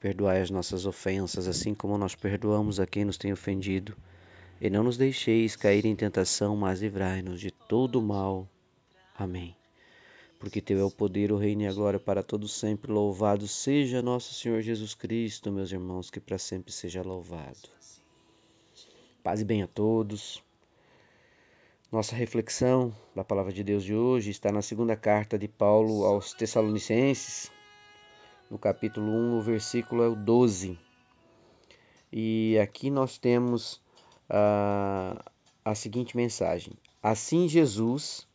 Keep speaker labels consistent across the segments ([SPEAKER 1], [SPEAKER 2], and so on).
[SPEAKER 1] Perdoai as nossas ofensas, assim como nós perdoamos a quem nos tem ofendido. E não nos deixeis cair em tentação, mas livrai-nos de todo mal. Amém. Porque Teu é o poder, o reino e a glória para todos sempre. Louvado seja nosso Senhor Jesus Cristo, meus irmãos, que para sempre seja louvado. Paz e bem a todos. Nossa reflexão da palavra de Deus de hoje está na segunda carta de Paulo aos Tessalonicenses, no capítulo 1, o versículo é o 12. E aqui nós temos a, a seguinte mensagem: Assim Jesus,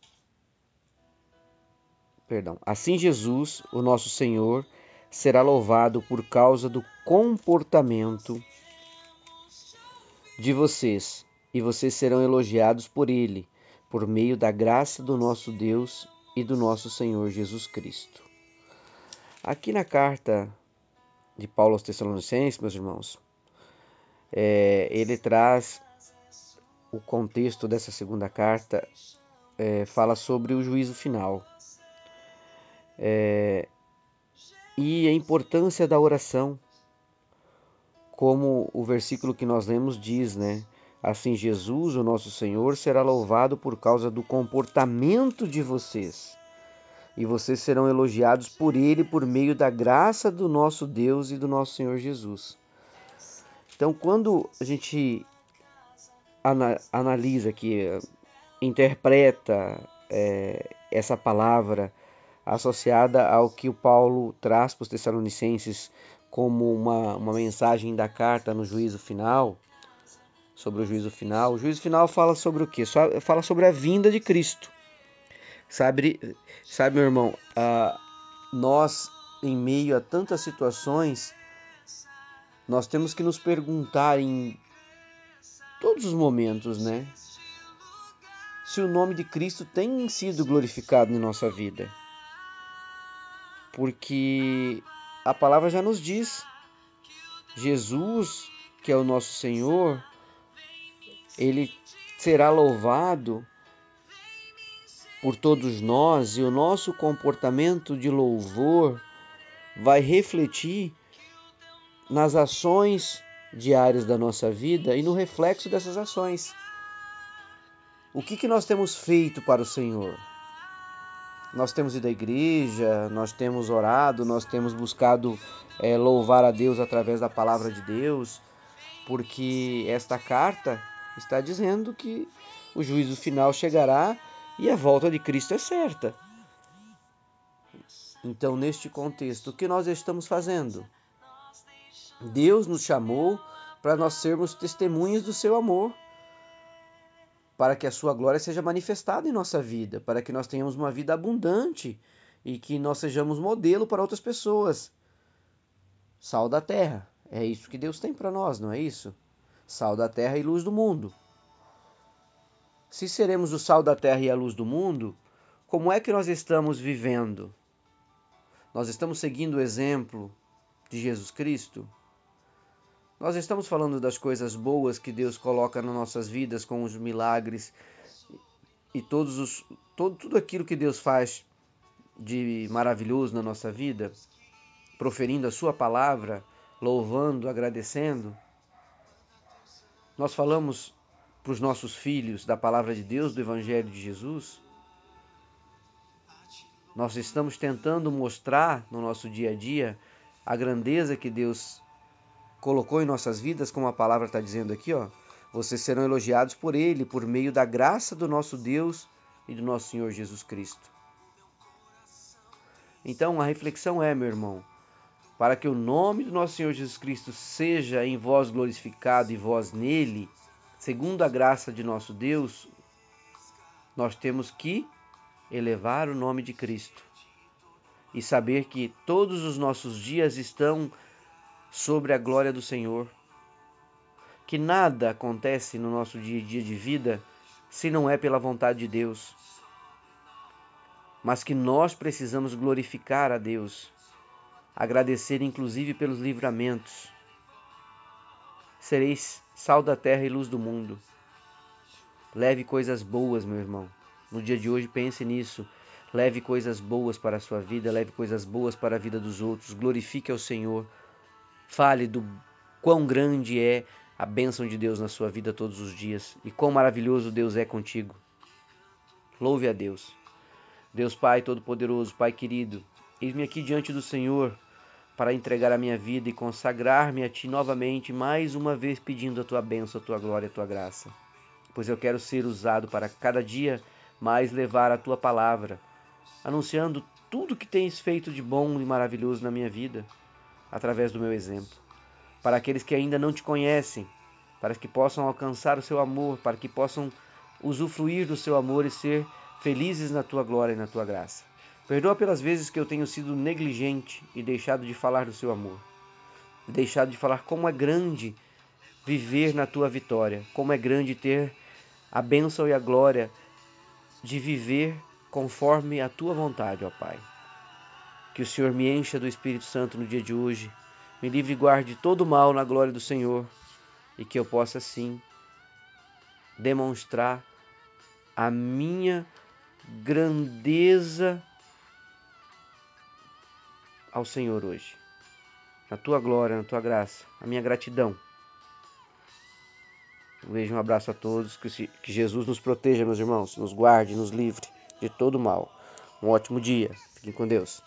[SPEAKER 1] perdão, assim Jesus, o nosso Senhor, será louvado por causa do comportamento de vocês, e vocês serão elogiados por ele, por meio da graça do nosso Deus e do nosso Senhor Jesus Cristo. Aqui na carta de Paulo aos Tessalonicenses, meus irmãos, é, ele traz o contexto dessa segunda carta, é, fala sobre o juízo final é, e a importância da oração, como o versículo que nós lemos diz, né? Assim, Jesus, o nosso Senhor, será louvado por causa do comportamento de vocês e vocês serão elogiados por Ele por meio da graça do nosso Deus e do nosso Senhor Jesus. Então, quando a gente analisa aqui, interpreta é, essa palavra associada ao que o Paulo traz para os Tessalonicenses como uma, uma mensagem da carta no juízo final, sobre o juízo final. O juízo final fala sobre o quê? Fala sobre a vinda de Cristo. Sabe, sabe meu irmão, uh, nós, em meio a tantas situações, nós temos que nos perguntar em todos os momentos, né? Se o nome de Cristo tem sido glorificado em nossa vida. Porque a palavra já nos diz: Jesus, que é o nosso Senhor, ele será louvado por todos nós e o nosso comportamento de louvor vai refletir nas ações diárias da nossa vida e no reflexo dessas ações. O que, que nós temos feito para o Senhor? Nós temos ido à igreja, nós temos orado, nós temos buscado é, louvar a Deus através da palavra de Deus, porque esta carta está dizendo que o juízo final chegará e a volta de Cristo é certa. Então, neste contexto, o que nós estamos fazendo? Deus nos chamou para nós sermos testemunhas do seu amor, para que a sua glória seja manifestada em nossa vida, para que nós tenhamos uma vida abundante e que nós sejamos modelo para outras pessoas. Sal da terra, é isso que Deus tem para nós, não é isso? Sal da terra e luz do mundo. Se seremos o sal da terra e a luz do mundo, como é que nós estamos vivendo? Nós estamos seguindo o exemplo de Jesus Cristo? Nós estamos falando das coisas boas que Deus coloca nas nossas vidas, com os milagres e todos os, todo, tudo aquilo que Deus faz de maravilhoso na nossa vida, proferindo a Sua palavra, louvando, agradecendo. Nós falamos para os nossos filhos da palavra de Deus, do Evangelho de Jesus? Nós estamos tentando mostrar no nosso dia a dia a grandeza que Deus colocou em nossas vidas, como a palavra está dizendo aqui, ó. Vocês serão elogiados por Ele, por meio da graça do nosso Deus e do nosso Senhor Jesus Cristo. Então a reflexão é, meu irmão, para que o nome do nosso Senhor Jesus Cristo seja em vós glorificado e vós nele, segundo a graça de nosso Deus, nós temos que elevar o nome de Cristo e saber que todos os nossos dias estão sobre a glória do Senhor. que nada acontece no nosso dia a dia de vida se não é pela vontade de Deus, mas que nós precisamos glorificar a Deus, agradecer inclusive pelos livramentos. Sereis sal da terra e luz do mundo. Leve coisas boas, meu irmão. No dia de hoje, pense nisso. Leve coisas boas para a sua vida, leve coisas boas para a vida dos outros. Glorifique ao Senhor. Fale do quão grande é a bênção de Deus na sua vida todos os dias e quão maravilhoso Deus é contigo. Louve a Deus. Deus Pai Todo-Poderoso, Pai querido, eis-me aqui diante do Senhor para entregar a minha vida e consagrar-me a Ti novamente, mais uma vez pedindo a Tua bênção, a Tua glória, a Tua graça. Pois eu quero ser usado para cada dia mais levar a Tua palavra, anunciando tudo que tens feito de bom e maravilhoso na minha vida, através do meu exemplo. Para aqueles que ainda não Te conhecem, para que possam alcançar o Seu amor, para que possam usufruir do Seu amor e ser felizes na tua glória e na tua graça. Perdoa pelas vezes que eu tenho sido negligente e deixado de falar do seu amor, deixado de falar como é grande viver na tua vitória, como é grande ter a bênção e a glória de viver conforme a tua vontade, ó Pai. Que o Senhor me encha do Espírito Santo no dia de hoje, me livre e guarde todo o mal na glória do Senhor. E que eu possa sim demonstrar a minha grandeza ao Senhor hoje. Na tua glória, na tua graça, a minha gratidão. Um beijo, um abraço a todos. Que, Jesus nos proteja, meus irmãos, nos guarde, nos livre de todo mal. Um ótimo dia. Fiquem com Deus.